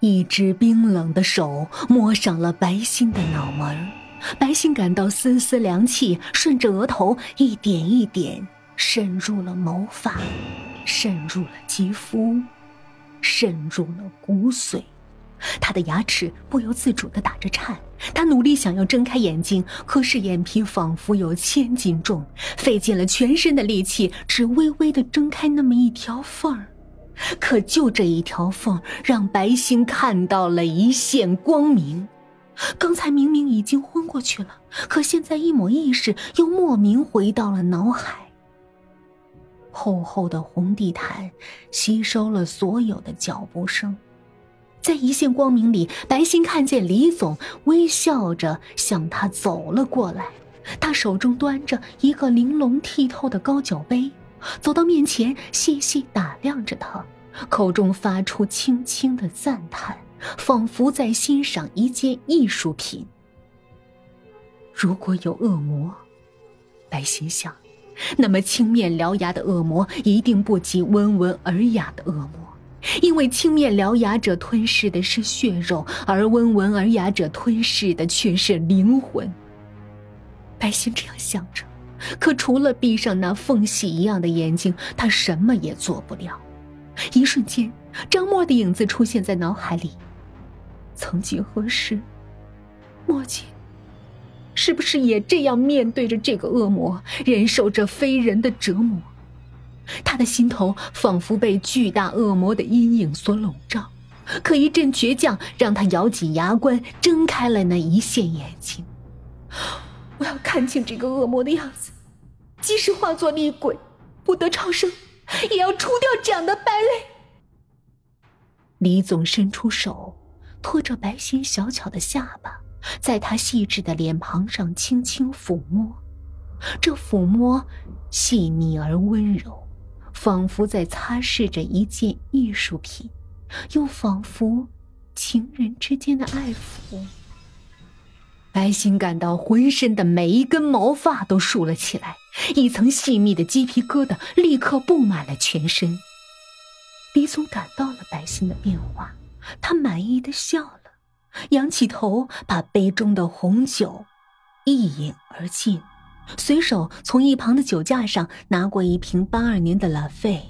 一只冰冷的手摸上了白欣的脑门，白欣感到丝丝凉气顺着额头一点一点渗入了毛发，渗入了肌肤，渗入了骨髓。他的牙齿不由自主地打着颤，他努力想要睁开眼睛，可是眼皮仿佛有千斤重，费尽了全身的力气，只微微地睁开那么一条缝儿。可就这一条缝，让白星看到了一线光明。刚才明明已经昏过去了，可现在一抹意识又莫名回到了脑海。厚厚的红地毯吸收了所有的脚步声，在一线光明里，白星看见李总微笑着向他走了过来，他手中端着一个玲珑剔透的高脚杯。走到面前，细细打量着他，口中发出轻轻的赞叹，仿佛在欣赏一件艺术品。如果有恶魔，白心想，那么青面獠牙的恶魔一定不及温文尔雅的恶魔，因为青面獠牙者吞噬的是血肉，而温文尔雅者吞噬的却是灵魂。白心这样想着。可除了闭上那缝隙一样的眼睛，他什么也做不了。一瞬间，张默的影子出现在脑海里。曾几何时，墨姐是不是也这样面对着这个恶魔，忍受着非人的折磨？他的心头仿佛被巨大恶魔的阴影所笼罩。可一阵倔强让他咬紧牙关，睁开了那一线眼睛。我要看清这个恶魔的样子，即使化作厉鬼，不得超生，也要除掉这样的败类。李总伸出手，托着白皙小巧的下巴，在他细致的脸庞上轻轻抚摸。这抚摸细腻而温柔，仿佛在擦拭着一件艺术品，又仿佛情人之间的爱抚。白心感到浑身的每一根毛发都竖了起来，一层细密的鸡皮疙瘩立刻布满了全身。李总感到了白心的变化，他满意的笑了，仰起头，把杯中的红酒一饮而尽，随手从一旁的酒架上拿过一瓶八二年的拉菲，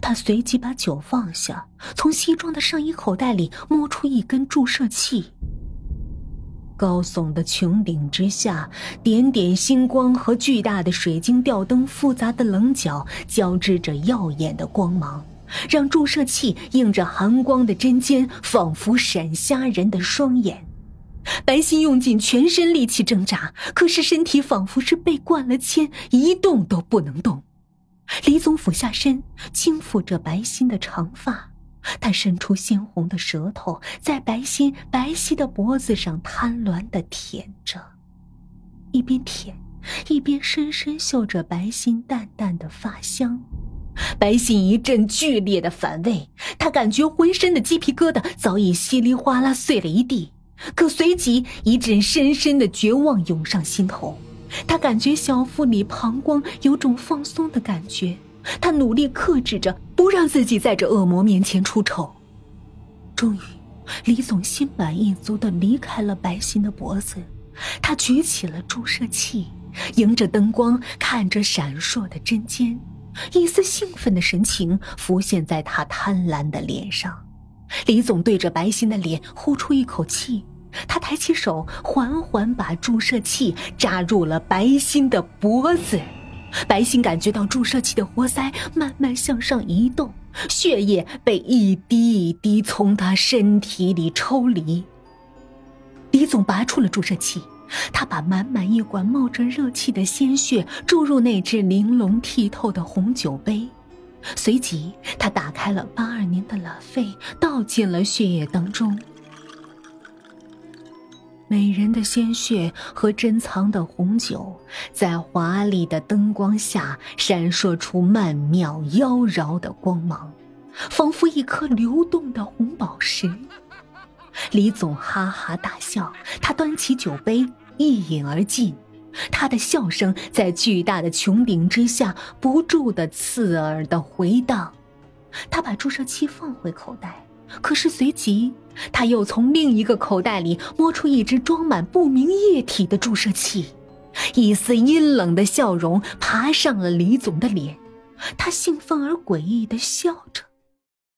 他随即把酒放下，从西装的上衣口袋里摸出一根注射器。高耸的穹顶之下，点点星光和巨大的水晶吊灯复杂的棱角交织着耀眼的光芒，让注射器映着寒光的针尖仿佛闪瞎人的双眼。白心用尽全身力气挣扎，可是身体仿佛是被灌了铅，一动都不能动。李总俯下身，轻抚着白心的长发。他伸出鲜红的舌头，在白皙白皙的脖子上贪婪的舔着，一边舔，一边深深嗅着白皙淡淡的发香。白皙一阵剧烈的反胃，他感觉浑身的鸡皮疙瘩早已稀里哗啦碎了一地。可随即一阵深深的绝望涌上心头，他感觉小腹里膀胱有种放松的感觉。他努力克制着，不让自己在这恶魔面前出丑。终于，李总心满意足的离开了白心的脖子。他举起了注射器，迎着灯光，看着闪烁的针尖，一丝兴奋的神情浮现在他贪婪的脸上。李总对着白心的脸呼出一口气，他抬起手，缓缓把注射器扎入了白心的脖子。白心感觉到注射器的活塞慢慢向上移动，血液被一滴一滴从他身体里抽离。李总拔出了注射器，他把满满一管冒着热气的鲜血注入那只玲珑剔透的红酒杯，随即他打开了八二年的拉菲，倒进了血液当中。美人的鲜血和珍藏的红酒，在华丽的灯光下闪烁出曼妙妖娆的光芒，仿佛一颗流动的红宝石。李总哈哈大笑，他端起酒杯一饮而尽，他的笑声在巨大的穹顶之下不住的刺耳的回荡。他把注射器放回口袋，可是随即他又从另一个口袋里摸出一只装满不明液体的注射器，一丝阴冷的笑容爬上了李总的脸，他兴奋而诡异的笑着：“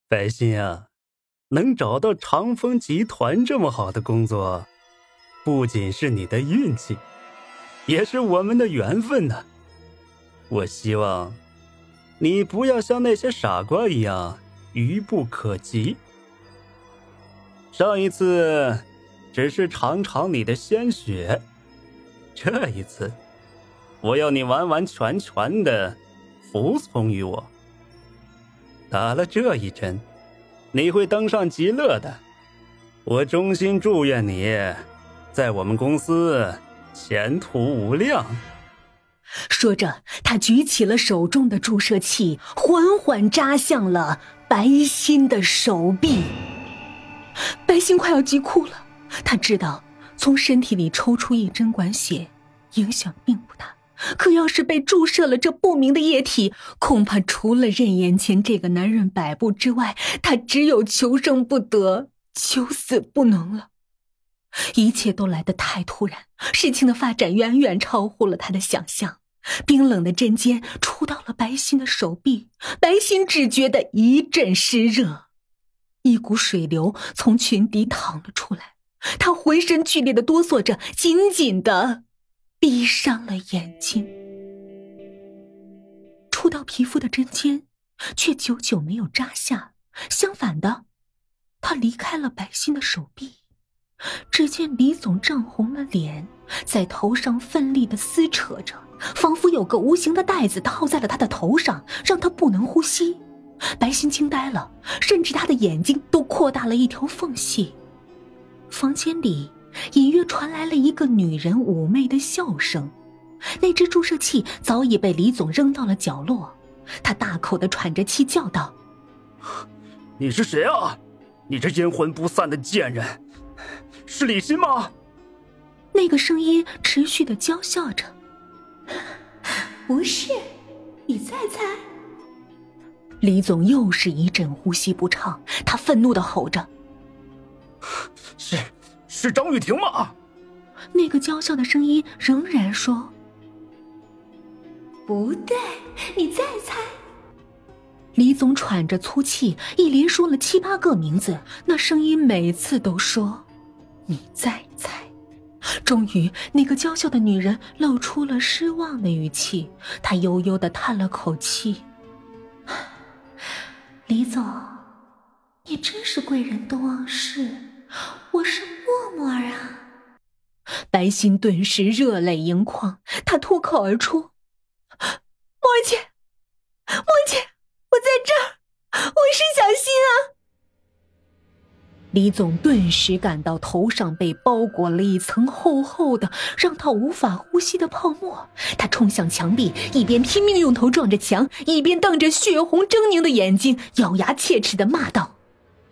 白心啊，能找到长风集团这么好的工作，不仅是你的运气，也是我们的缘分呢。我希望你不要像那些傻瓜一样愚不可及。”上一次只是尝尝你的鲜血，这一次我要你完完全全的服从于我。打了这一针，你会登上极乐的。我衷心祝愿你在我们公司前途无量。说着，他举起了手中的注射器，缓缓扎向了白心的手臂。白心快要急哭了，他知道从身体里抽出一针管血，影响并不大，可要是被注射了这不明的液体，恐怕除了任眼前这个男人摆布之外，他只有求生不得，求死不能了。一切都来得太突然，事情的发展远远超乎了他的想象。冰冷的针尖触到了白心的手臂，白心只觉得一阵湿热。一股水流从裙底淌了出来，他浑身剧烈的哆嗦着，紧紧的闭上了眼睛。触到皮肤的针尖，却久久没有扎下，相反的，他离开了白心的手臂。只见李总涨红了脸，在头上奋力的撕扯着，仿佛有个无形的袋子套在了他的头上，让他不能呼吸。白心惊呆了，甚至他的眼睛都扩大了一条缝隙。房间里隐约传来了一个女人妩媚的笑声。那只注射器早已被李总扔到了角落。他大口的喘着气，叫道：“你是谁啊？你这阴魂不散的贱人，是李欣吗？”那个声音持续的娇笑着：“不是，你再猜。”李总又是一阵呼吸不畅，他愤怒的吼着：“是是张雨婷吗？”那个娇笑的声音仍然说：“不对，你再猜。”李总喘着粗气，一连说了七八个名字，那声音每次都说：“你再猜。”终于，那个娇笑的女人露出了失望的语气，她悠悠的叹了口气。李总，你真是贵人多忘事。我是默默啊。白心顿时热泪盈眶，他脱口而出：“默姐，默姐，我在这儿，我是小新啊。”李总顿时感到头上被包裹了一层厚厚的、让他无法呼吸的泡沫。他冲向墙壁，一边拼命用头撞着墙，一边瞪着血红狰狞的眼睛，咬牙切齿的骂道：“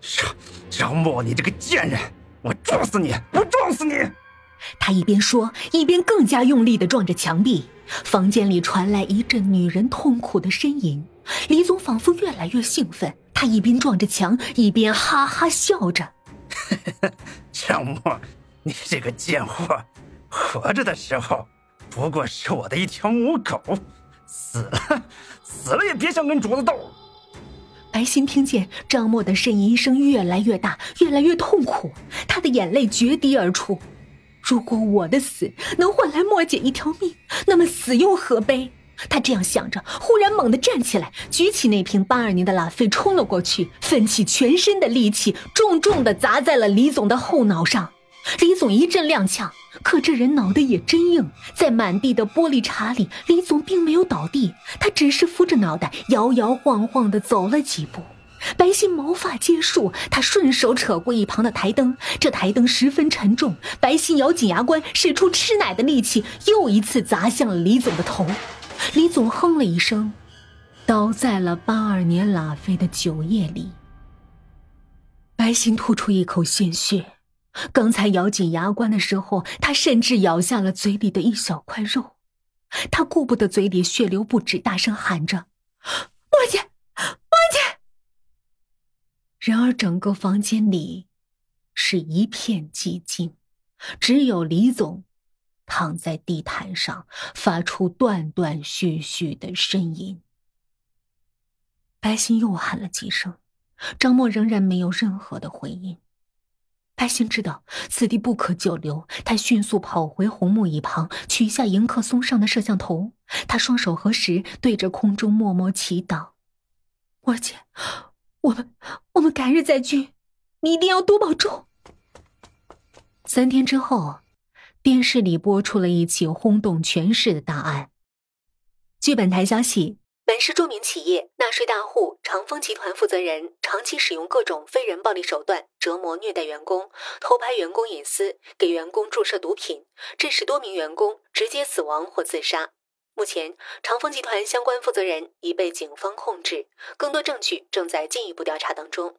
张张默，你这个贱人，我撞死你！我撞死你！”他一边说，一边更加用力的撞着墙壁。房间里传来一阵女人痛苦的呻吟。李总仿佛越来越兴奋。他一边撞着墙，一边哈哈笑着。张默，你这个贱货，活着的时候不过是我的一条母狗，死了，死了也别想跟主子斗。白心听见张默的呻吟声越来越大，越来越痛苦，他的眼泪决堤而出。如果我的死能换来莫姐一条命，那么死又何悲？他这样想着，忽然猛地站起来，举起那瓶八二年的拉菲，冲了过去，奋起全身的力气，重重的砸在了李总的后脑上。李总一阵踉跄，可这人脑袋也真硬，在满地的玻璃碴里，李总并没有倒地，他只是扶着脑袋，摇摇晃晃的走了几步。白心毛发皆竖，他顺手扯过一旁的台灯，这台灯十分沉重，白心咬紧牙关，使出吃奶的力气，又一次砸向了李总的头。李总哼了一声，倒在了八二年拉菲的酒液里。白心吐出一口鲜血，刚才咬紧牙关的时候，他甚至咬下了嘴里的一小块肉。他顾不得嘴里血流不止，大声喊着：“莫姐，莫姐！”然而整个房间里是一片寂静，只有李总躺在地毯上，发出断断续续的呻吟。白昕又喊了几声，张默仍然没有任何的回应。白昕知道此地不可久留，他迅速跑回红木椅旁，取下迎客松上的摄像头。他双手合十，对着空中默默祈祷：“我姐，我们我们改日再聚，你一定要多保重。”三天之后，电视里播出了一起轰动全市的大案。据本台消息。本市著名企业纳税大户长丰集团负责人长期使用各种非人暴力手段折磨虐待员工，偷拍员工隐私，给员工注射毒品，致使多名员工直接死亡或自杀。目前，长丰集团相关负责人已被警方控制，更多证据正在进一步调查当中。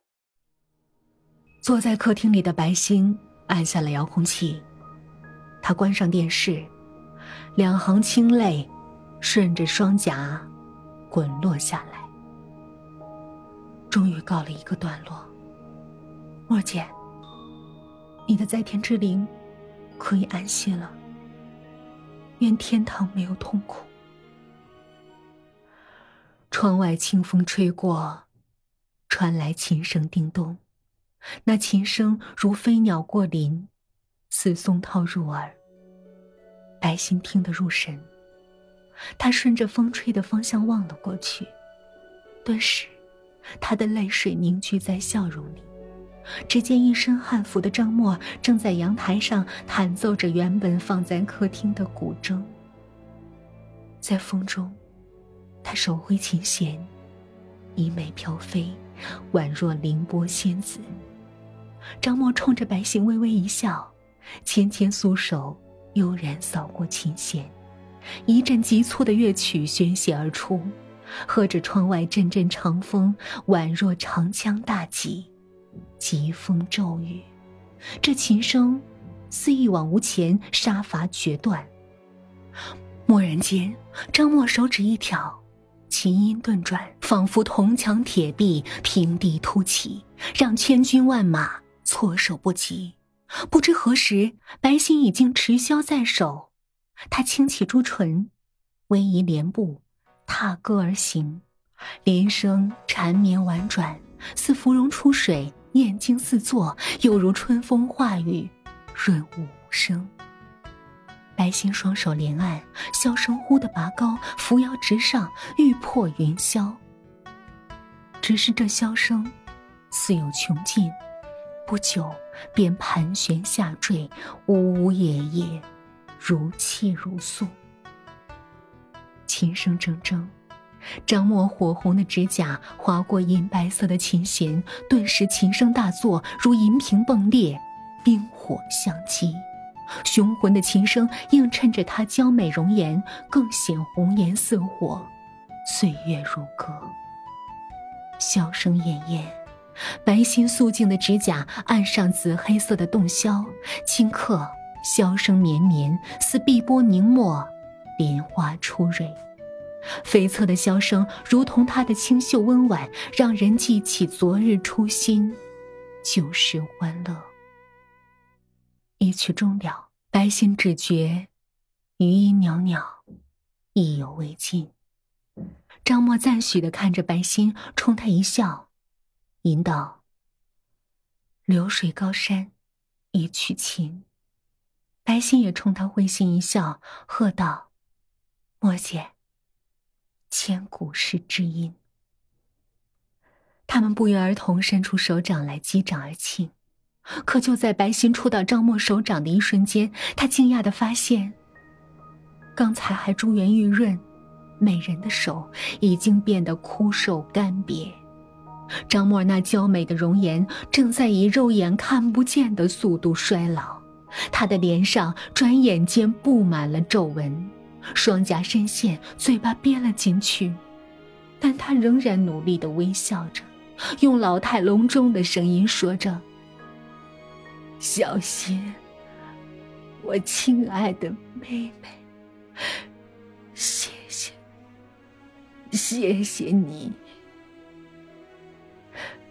坐在客厅里的白星按下了遥控器，他关上电视，两行清泪顺着双颊。滚落下来，终于告了一个段落。莫姐，你的在天之灵可以安息了。愿天堂没有痛苦。窗外清风吹过，传来琴声叮咚，那琴声如飞鸟过林，似松涛入耳。白心听得入神。他顺着风吹的方向望了过去，顿时，他的泪水凝聚在笑容里。只见一身汉服的张默正在阳台上弹奏着原本放在客厅的古筝。在风中，他手挥琴弦，衣袂飘飞，宛若凌波仙子。张默冲着白昕微微一笑，纤纤素手悠然扫过琴弦。一阵急促的乐曲宣泄而出，和着窗外阵阵长风，宛若长枪大戟，疾风骤雨。这琴声似一往无前，杀伐决断。蓦然间，张默手指一挑，琴音顿转，仿佛铜墙铁壁，平地突起，让千军万马措手不及。不知何时，白心已经持箫在手。他轻启朱唇，微移莲步，踏歌而行，铃声缠绵婉转，似芙蓉出水，念经四座，又如春风化雨，润物无声。白昕双手连按，箫声忽的拔高，扶摇直上，欲破云霄。只是这箫声，似有穷尽，不久便盘旋下坠，呜呜咽咽。如泣如诉，琴声铮铮，张默火红的指甲划过银白色的琴弦，顿时琴声大作，如银瓶迸裂，冰火相击。雄浑的琴声映衬着她娇美容颜，更显红颜似火，岁月如歌。箫声滟滟，白皙素净的指甲按上紫黑色的洞箫，顷刻。箫声绵绵，似碧波凝墨，莲花初蕊。悱恻的箫声，如同他的清秀温婉，让人记起昨日初心，旧时欢乐。一曲终了，白心只觉余音袅袅，意犹未尽。张默赞许的看着白心，冲他一笑，吟道：“流水高山，一曲琴。”白昕也冲他会心一笑，喝道：“莫姐，千古是知音。”他们不约而同伸出手掌来击掌而庆。可就在白昕触到张默手掌的一瞬间，他惊讶的发现，刚才还珠圆玉润、美人的手，已经变得枯瘦干瘪。张默那娇美的容颜，正在以肉眼看不见的速度衰老。他的脸上转眼间布满了皱纹，双颊深陷，嘴巴憋了进去，但他仍然努力的微笑着，用老态龙钟的声音说着：“小心，我亲爱的妹妹，谢谢，谢谢你，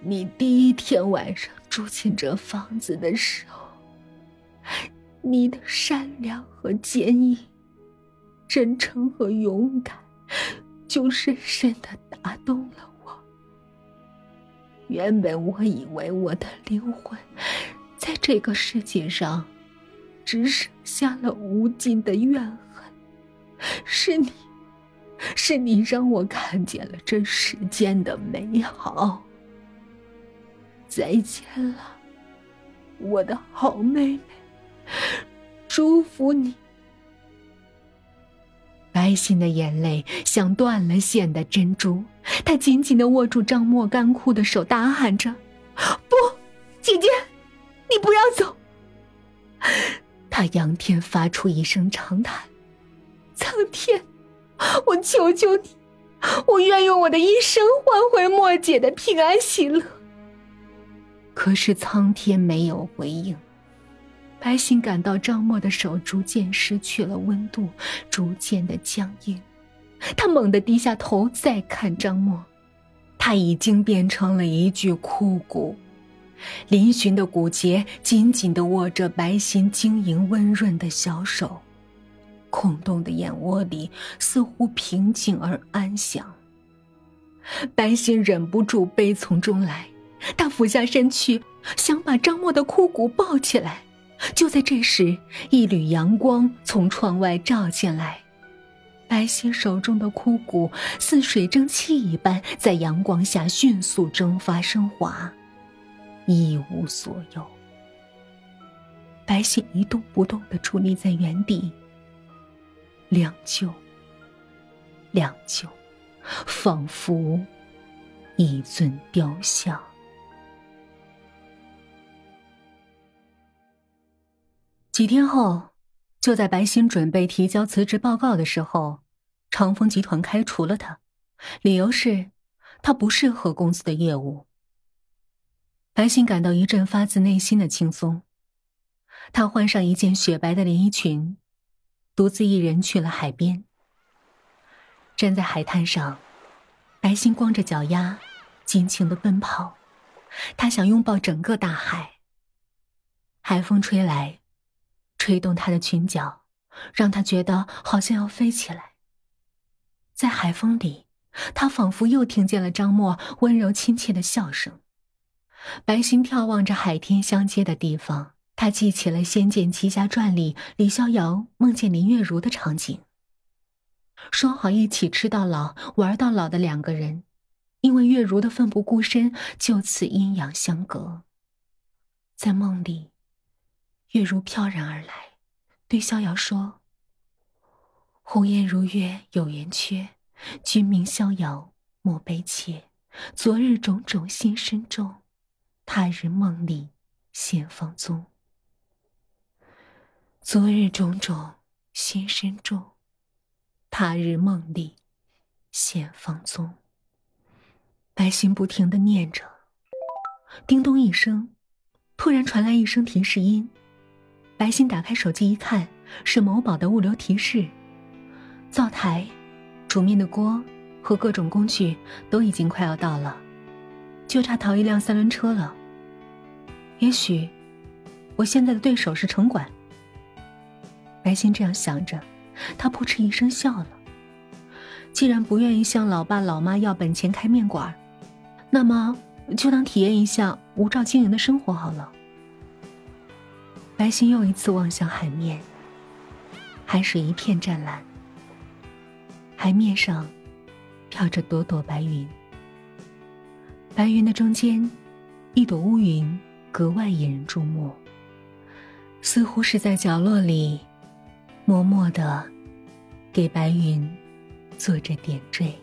你第一天晚上住进这房子的时候，你的善良和坚毅、真诚和勇敢，就深深的打动了我。原本我以为我的灵魂，在这个世界上，只剩下了无尽的怨恨。是你，是你让我看见了这世间的美好。再见了，我的好妹妹。祝福你。白歆的眼泪像断了线的珍珠，她紧紧的握住张默干枯的手，大喊着：“不，姐姐，你不要走！”他仰天发出一声长叹：“苍天，我求求你，我愿用我的一生换回莫姐的平安喜乐。”可是苍天没有回应。白歆感到张默的手逐渐失去了温度，逐渐的僵硬。他猛地低下头，再看张默，他已经变成了一具枯骨。嶙峋的骨节紧紧的握着白心晶莹温润的小手，空洞的眼窝里似乎平静而安详。白心忍不住悲从中来。他俯下身去，想把张默的枯骨抱起来。就在这时，一缕阳光从窗外照进来，白歆手中的枯骨似水蒸气一般，在阳光下迅速蒸发升华，一无所有。白歆一动不动地矗立在原地，良久，良久，仿佛一尊雕像。几天后，就在白歆准备提交辞职报告的时候，长风集团开除了他，理由是他不适合公司的业务。白歆感到一阵发自内心的轻松，他换上一件雪白的连衣裙，独自一人去了海边。站在海滩上，白歆光着脚丫，尽情的奔跑，他想拥抱整个大海。海风吹来。吹动她的裙角，让她觉得好像要飞起来。在海风里，她仿佛又听见了张默温柔亲切的笑声。白歆眺望着海天相接的地方，他记起了《仙剑奇侠传》里李逍遥梦见林月如的场景。说好一起吃到老、玩到老的两个人，因为月如的奋不顾身，就此阴阳相隔。在梦里。月如飘然而来，对逍遥说：“红颜如月有圆缺，君名逍遥莫悲切。昨日种种心深重，他日梦里现芳踪。昨日种种心深重，他日梦里现芳踪。”白歆不停的念着。叮咚一声，突然传来一声提示音。白歆打开手机一看，是某宝的物流提示：灶台、煮面的锅和各种工具都已经快要到了，就差淘一辆三轮车了。也许，我现在的对手是城管。白歆这样想着，他扑哧一声笑了。既然不愿意向老爸老妈要本钱开面馆，那么就当体验一下无照经营的生活好了。白星又一次望向海面，海水一片湛蓝，海面上飘着朵朵白云。白云的中间，一朵乌云格外引人注目，似乎是在角落里默默的给白云做着点缀。